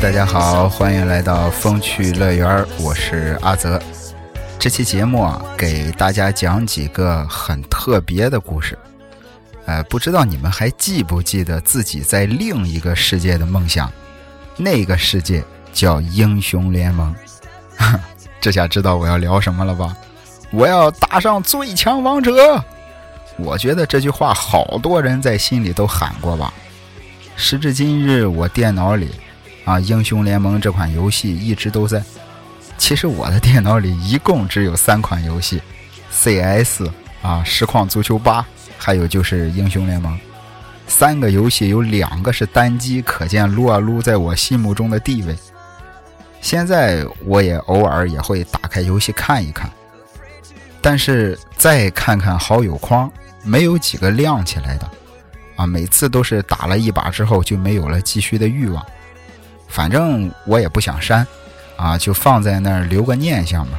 大家好，欢迎来到风趣乐园，我是阿泽。这期节目啊，给大家讲几个很特别的故事。呃，不知道你们还记不记得自己在另一个世界的梦想？那个世界叫英雄联盟。这下知道我要聊什么了吧？我要打上最强王者。我觉得这句话好多人在心里都喊过吧。时至今日，我电脑里。啊，英雄联盟这款游戏一直都在。其实我的电脑里一共只有三款游戏：CS 啊，实况足球八，还有就是英雄联盟。三个游戏有两个是单机，可见撸啊撸在我心目中的地位。现在我也偶尔也会打开游戏看一看，但是再看看好友框，没有几个亮起来的。啊，每次都是打了一把之后就没有了继续的欲望。反正我也不想删，啊，就放在那儿留个念想吧。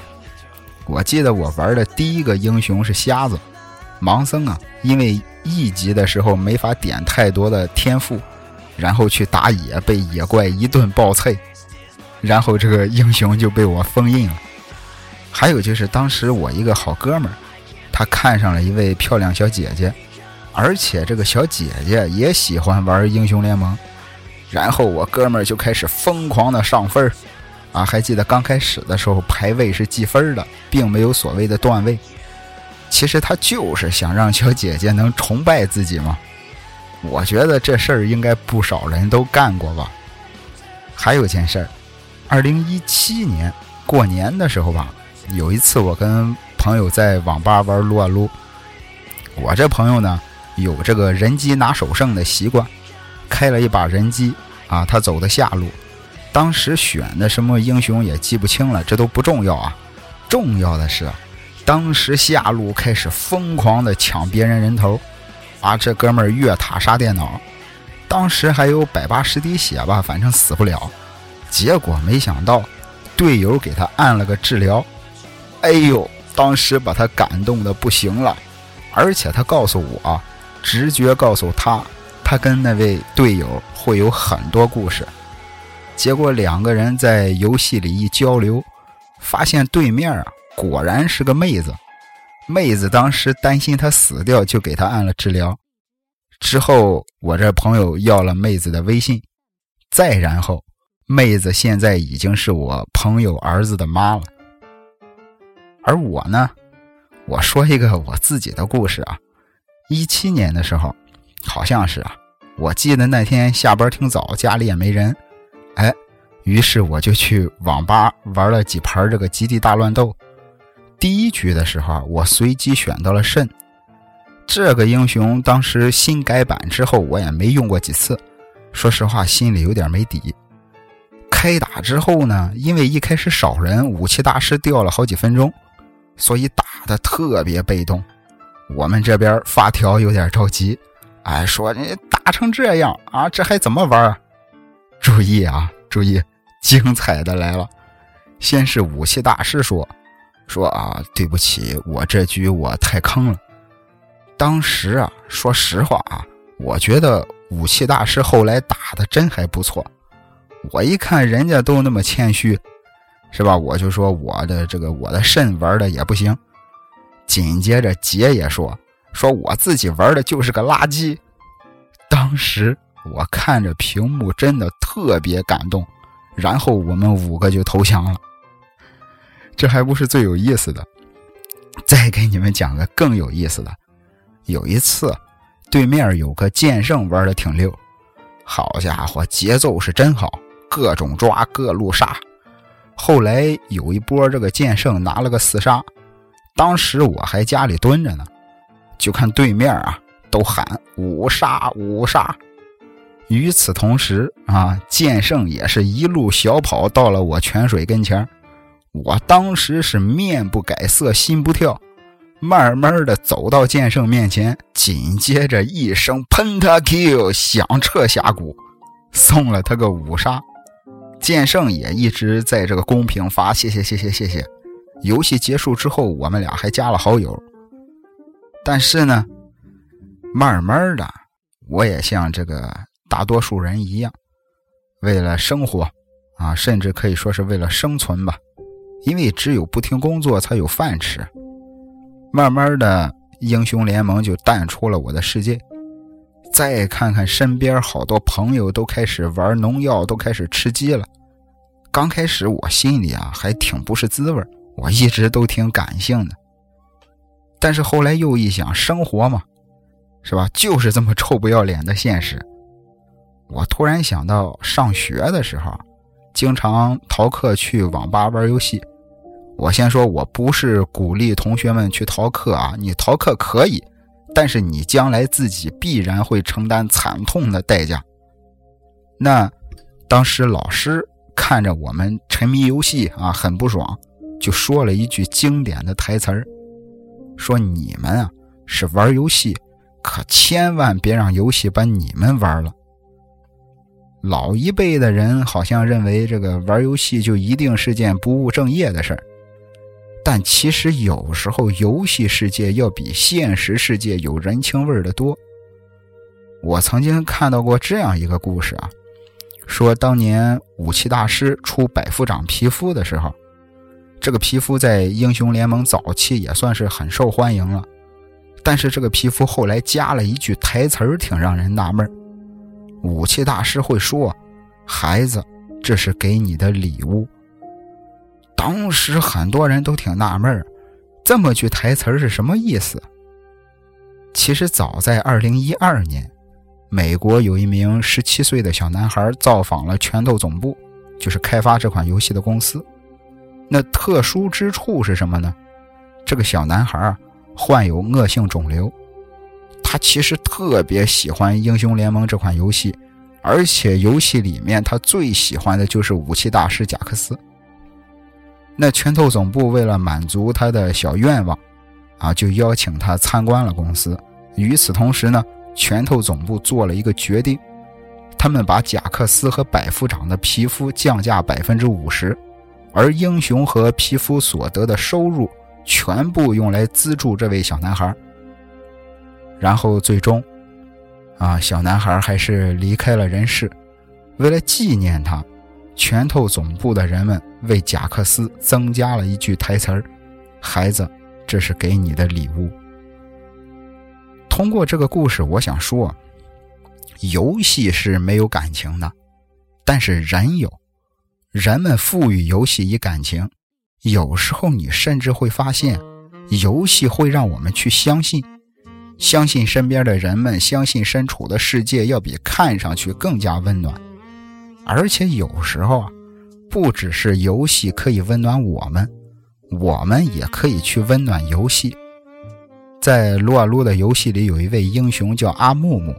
我记得我玩的第一个英雄是瞎子，盲僧啊，因为一级的时候没法点太多的天赋，然后去打野被野怪一顿暴脆，然后这个英雄就被我封印了。还有就是当时我一个好哥们儿，他看上了一位漂亮小姐姐，而且这个小姐姐也喜欢玩英雄联盟。然后我哥们儿就开始疯狂的上分儿，啊，还记得刚开始的时候排位是计分的，并没有所谓的段位。其实他就是想让小姐姐能崇拜自己嘛。我觉得这事儿应该不少人都干过吧。还有件事儿，二零一七年过年的时候吧，有一次我跟朋友在网吧玩撸啊撸，我这朋友呢有这个人机拿手胜的习惯，开了一把人机。啊，他走的下路，当时选的什么英雄也记不清了，这都不重要啊。重要的是，当时下路开始疯狂的抢别人人头，啊，这哥们儿越塔杀电脑，当时还有百八十滴血吧，反正死不了。结果没想到，队友给他按了个治疗，哎呦，当时把他感动的不行了，而且他告诉我，直觉告诉他。他跟那位队友会有很多故事，结果两个人在游戏里一交流，发现对面啊果然是个妹子。妹子当时担心他死掉，就给他按了治疗。之后我这朋友要了妹子的微信，再然后妹子现在已经是我朋友儿子的妈了。而我呢，我说一个我自己的故事啊，一七年的时候。好像是啊，我记得那天下班挺早，家里也没人，哎，于是我就去网吧玩了几盘这个极地大乱斗。第一局的时候，我随机选到了肾，这个英雄当时新改版之后我也没用过几次，说实话心里有点没底。开打之后呢，因为一开始少人，武器大师掉了好几分钟，所以打的特别被动。我们这边发条有点着急。哎，说你打成这样啊，这还怎么玩？注意啊，注意，精彩的来了！先是武器大师说：“说啊，对不起，我这局我太坑了。”当时啊，说实话啊，我觉得武器大师后来打的真还不错。我一看人家都那么谦虚，是吧？我就说我的这个我的肾玩的也不行。紧接着杰也说。说我自己玩的就是个垃圾，当时我看着屏幕真的特别感动，然后我们五个就投降了。这还不是最有意思的，再给你们讲个更有意思的。有一次，对面有个剑圣玩的挺溜，好家伙，节奏是真好，各种抓，各路杀。后来有一波这个剑圣拿了个四杀，当时我还家里蹲着呢。就看对面啊，都喊五杀五杀。与此同时啊，剑圣也是一路小跑到了我泉水跟前我当时是面不改色心不跳，慢慢的走到剑圣面前，紧接着一声 pentakill 响彻峡谷，送了他个五杀。剑圣也一直在这个公屏发谢谢谢谢谢谢。游戏结束之后，我们俩还加了好友。但是呢，慢慢的，我也像这个大多数人一样，为了生活，啊，甚至可以说是为了生存吧，因为只有不停工作才有饭吃。慢慢的，英雄联盟就淡出了我的世界。再看看身边好多朋友都开始玩农药，都开始吃鸡了。刚开始我心里啊还挺不是滋味我一直都挺感性的。但是后来又一想，生活嘛，是吧？就是这么臭不要脸的现实。我突然想到，上学的时候，经常逃课去网吧玩游戏。我先说，我不是鼓励同学们去逃课啊，你逃课可以，但是你将来自己必然会承担惨痛的代价。那当时老师看着我们沉迷游戏啊，很不爽，就说了一句经典的台词儿，说你们啊是玩游戏，可千万别让游戏把你们玩了。老一辈的人好像认为这个玩游戏就一定是件不务正业的事儿，但其实有时候游戏世界要比现实世界有人情味的多。我曾经看到过这样一个故事啊，说当年武器大师出百夫长皮肤的时候，这个皮肤在英雄联盟早期也算是很受欢迎了，但是这个皮肤后来加了一句台词儿，挺让人纳闷。武器大师会说：“孩子，这是给你的礼物。”当时很多人都挺纳闷这么句台词是什么意思？其实早在2012年，美国有一名17岁的小男孩造访了拳头总部，就是开发这款游戏的公司。那特殊之处是什么呢？这个小男孩患有恶性肿瘤。他其实特别喜欢《英雄联盟》这款游戏，而且游戏里面他最喜欢的就是武器大师贾克斯。那拳头总部为了满足他的小愿望，啊，就邀请他参观了公司。与此同时呢，拳头总部做了一个决定，他们把贾克斯和百夫长的皮肤降价百分之五十，而英雄和皮肤所得的收入全部用来资助这位小男孩。然后最终，啊，小男孩还是离开了人世。为了纪念他，拳头总部的人们为贾克斯增加了一句台词儿：“孩子，这是给你的礼物。”通过这个故事，我想说，游戏是没有感情的，但是人有，人们赋予游戏以感情。有时候你甚至会发现，游戏会让我们去相信。相信身边的人们，相信身处的世界要比看上去更加温暖。而且有时候啊，不只是游戏可以温暖我们，我们也可以去温暖游戏。在撸啊撸的游戏里，有一位英雄叫阿木木，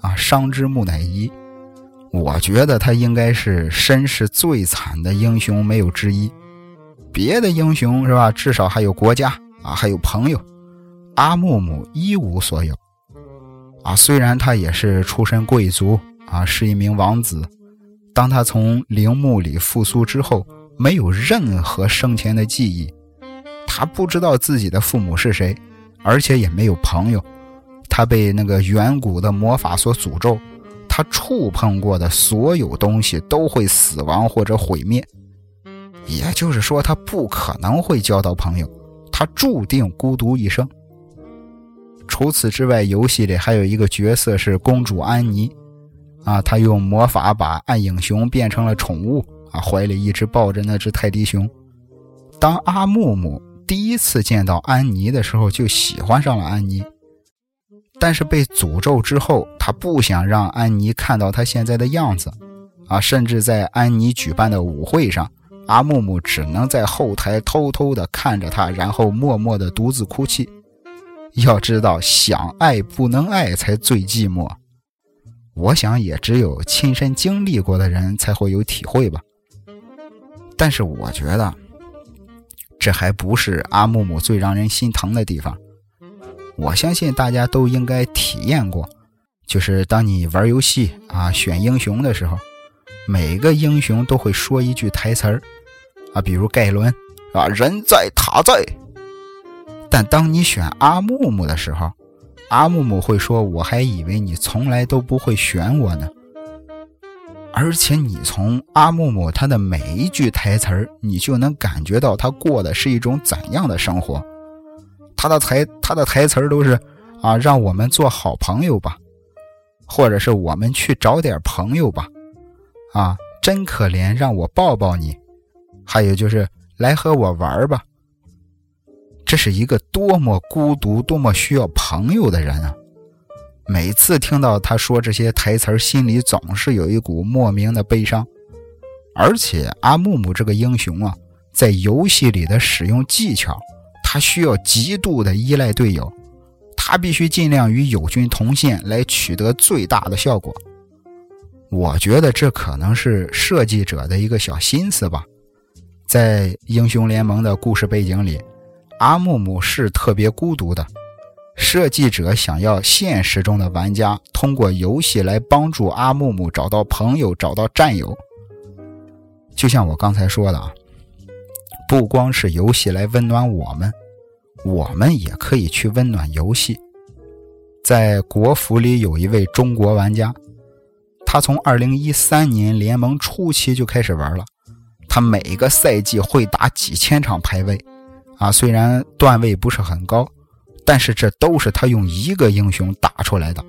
啊，商之木乃伊。我觉得他应该是身世最惨的英雄，没有之一。别的英雄是吧？至少还有国家啊，还有朋友。阿木木一无所有，啊，虽然他也是出身贵族，啊，是一名王子。当他从陵墓里复苏之后，没有任何生前的记忆，他不知道自己的父母是谁，而且也没有朋友。他被那个远古的魔法所诅咒，他触碰过的所有东西都会死亡或者毁灭。也就是说，他不可能会交到朋友，他注定孤独一生。除此之外，游戏里还有一个角色是公主安妮，啊，她用魔法把暗影熊变成了宠物，啊，怀里一直抱着那只泰迪熊。当阿木木第一次见到安妮的时候，就喜欢上了安妮。但是被诅咒之后，他不想让安妮看到他现在的样子，啊，甚至在安妮举办的舞会上，阿木木只能在后台偷偷的看着他，然后默默的独自哭泣。要知道，想爱不能爱才最寂寞。我想，也只有亲身经历过的人才会有体会吧。但是，我觉得这还不是阿木木最让人心疼的地方。我相信大家都应该体验过，就是当你玩游戏啊，选英雄的时候，每个英雄都会说一句台词儿啊，比如盖伦啊，人在塔在。但当你选阿木木的时候，阿木木会说：“我还以为你从来都不会选我呢。”而且你从阿木木他的每一句台词儿，你就能感觉到他过的是一种怎样的生活。他的台他的台词都是啊，让我们做好朋友吧，或者是我们去找点朋友吧，啊，真可怜，让我抱抱你，还有就是来和我玩吧。这是一个多么孤独、多么需要朋友的人啊！每次听到他说这些台词心里总是有一股莫名的悲伤。而且阿木木这个英雄啊，在游戏里的使用技巧，他需要极度的依赖队友，他必须尽量与友军同线来取得最大的效果。我觉得这可能是设计者的一个小心思吧。在英雄联盟的故事背景里，阿木木是特别孤独的。设计者想要现实中的玩家通过游戏来帮助阿木木找到朋友、找到战友。就像我刚才说的啊，不光是游戏来温暖我们，我们也可以去温暖游戏。在国服里有一位中国玩家，他从2013年联盟初期就开始玩了，他每个赛季会打几千场排位，啊，虽然段位不是很高。但是这都是他用一个英雄打出来的，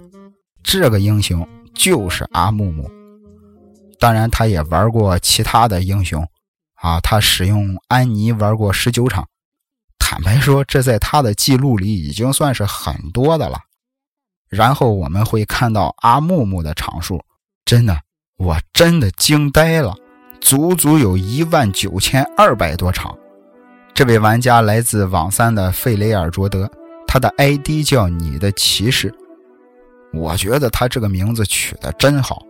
这个英雄就是阿木木。当然，他也玩过其他的英雄，啊，他使用安妮玩过十九场。坦白说，这在他的记录里已经算是很多的了。然后我们会看到阿木木的场数，真的，我真的惊呆了，足足有一万九千二百多场。这位玩家来自网三的费雷尔卓德。他的 ID 叫你的骑士，我觉得他这个名字取得真好，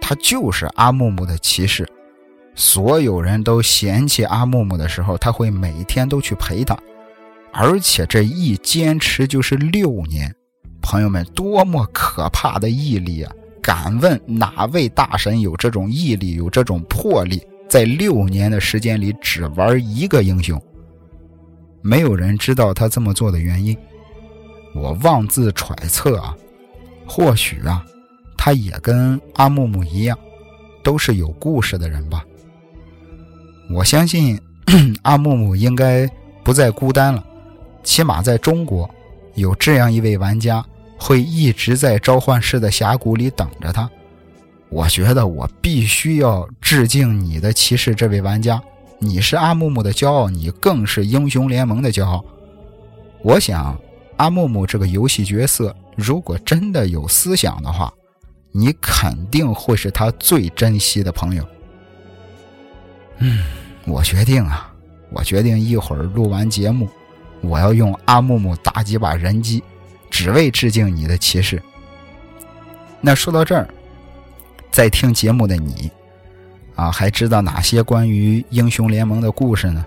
他就是阿木木的骑士。所有人都嫌弃阿木木的时候，他会每天都去陪他，而且这一坚持就是六年。朋友们，多么可怕的毅力啊！敢问哪位大神有这种毅力、有这种魄力，在六年的时间里只玩一个英雄？没有人知道他这么做的原因。我妄自揣测啊，或许啊，他也跟阿木木一样，都是有故事的人吧。我相信 阿木木应该不再孤单了，起码在中国，有这样一位玩家会一直在召唤师的峡谷里等着他。我觉得我必须要致敬你的骑士这位玩家，你是阿木木的骄傲，你更是英雄联盟的骄傲。我想。阿木木这个游戏角色，如果真的有思想的话，你肯定会是他最珍惜的朋友。嗯，我决定啊，我决定一会儿录完节目，我要用阿木木打几把人机，只为致敬你的骑士。那说到这儿，在听节目的你，啊，还知道哪些关于英雄联盟的故事呢？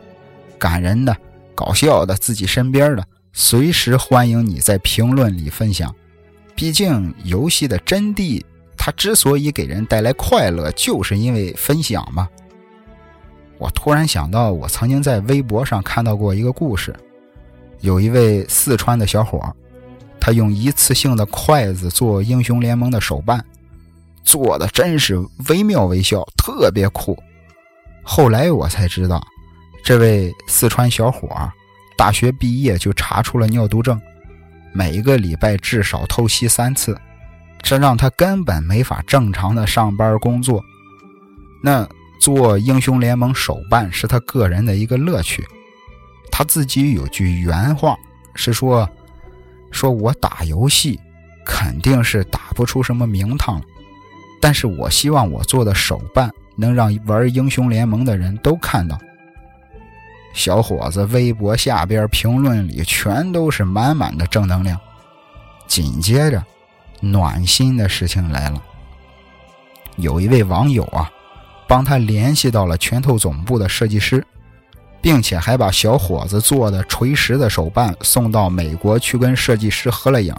感人的、搞笑的、自己身边的。随时欢迎你在评论里分享，毕竟游戏的真谛，它之所以给人带来快乐，就是因为分享嘛。我突然想到，我曾经在微博上看到过一个故事，有一位四川的小伙，他用一次性的筷子做英雄联盟的手办，做的真是惟妙惟肖，特别酷。后来我才知道，这位四川小伙。大学毕业就查出了尿毒症，每一个礼拜至少透析三次，这让他根本没法正常的上班工作。那做英雄联盟手办是他个人的一个乐趣。他自己有句原话是说：“说我打游戏肯定是打不出什么名堂，但是我希望我做的手办能让玩英雄联盟的人都看到。”小伙子，微博下边评论里全都是满满的正能量。紧接着，暖心的事情来了。有一位网友啊，帮他联系到了拳头总部的设计师，并且还把小伙子做的锤石的手办送到美国去跟设计师合了影。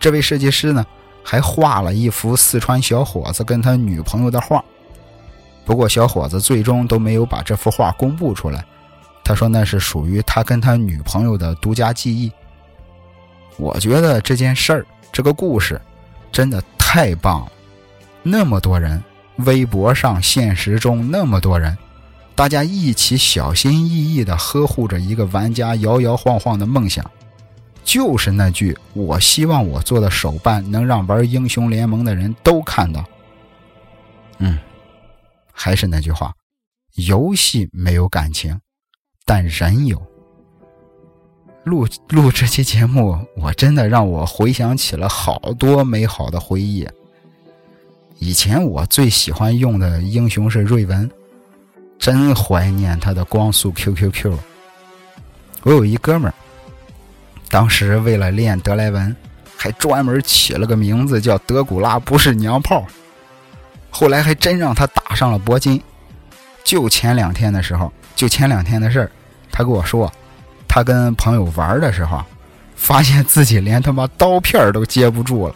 这位设计师呢，还画了一幅四川小伙子跟他女朋友的画。不过，小伙子最终都没有把这幅画公布出来。他说：“那是属于他跟他女朋友的独家记忆。”我觉得这件事儿，这个故事，真的太棒了。那么多人微博上、现实中那么多人，大家一起小心翼翼地呵护着一个玩家摇摇晃晃的梦想，就是那句“我希望我做的手办能让玩英雄联盟的人都看到”。嗯，还是那句话，游戏没有感情，但人有。录录这期节目，我真的让我回想起了好多美好的回忆。以前我最喜欢用的英雄是瑞文，真怀念他的光速 QQQ。我有一哥们儿，当时为了练德莱文，还专门起了个名字叫德古拉不是娘炮。后来还真让他打上了铂金。就前两天的时候，就前两天的事儿，他跟我说。他跟朋友玩的时候，发现自己连他妈刀片都接不住了。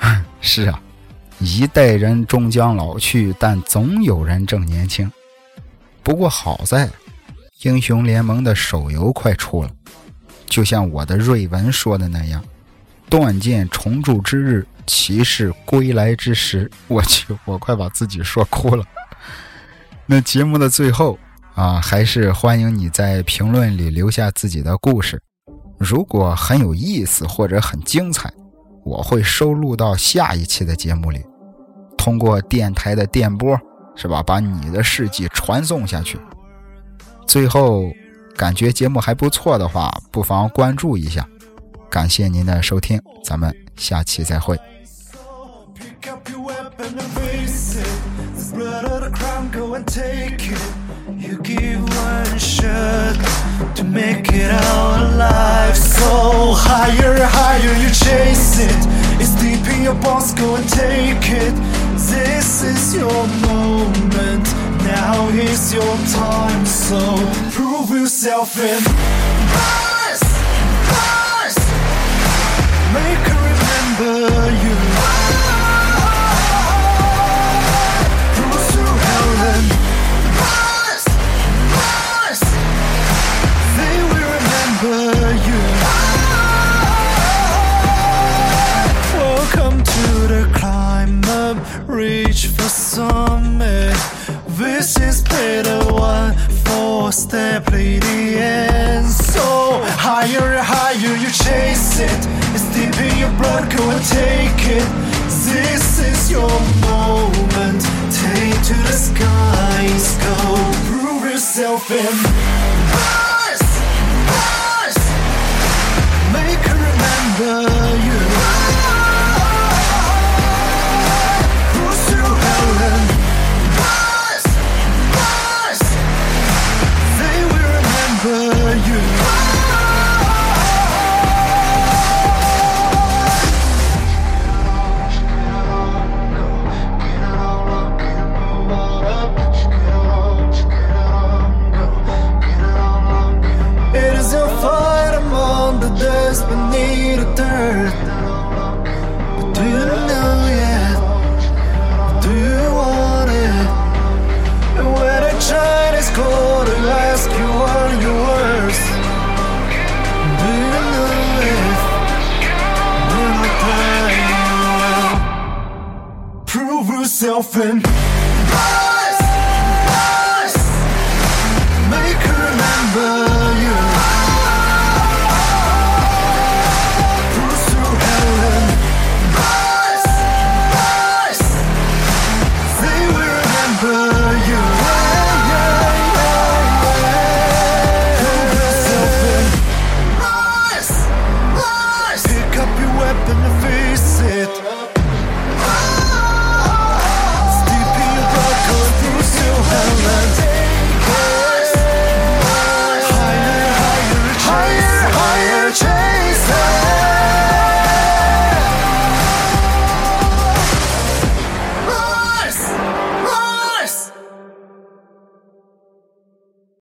是啊，一代人终将老去，但总有人正年轻。不过好在，英雄联盟的手游快出了，就像我的瑞文说的那样：“断剑重铸之日，骑士归来之时。”我去，我快把自己说哭了。那节目的最后。啊，还是欢迎你在评论里留下自己的故事。如果很有意思或者很精彩，我会收录到下一期的节目里，通过电台的电波，是吧？把你的事迹传送下去。最后，感觉节目还不错的话，不妨关注一下。感谢您的收听，咱们下期再会。To make it out alive. So higher, higher you chase it. It's deep in your bones, go and take it. This is your moment. Now is your time. So prove yourself in. Rise, rise. Make her remember step the end. So higher, higher you chase it. It's deep in your blood, go and take it. This is your moment. Take to the skies, go prove yourself in. Rise, rise. Make her remember nothing.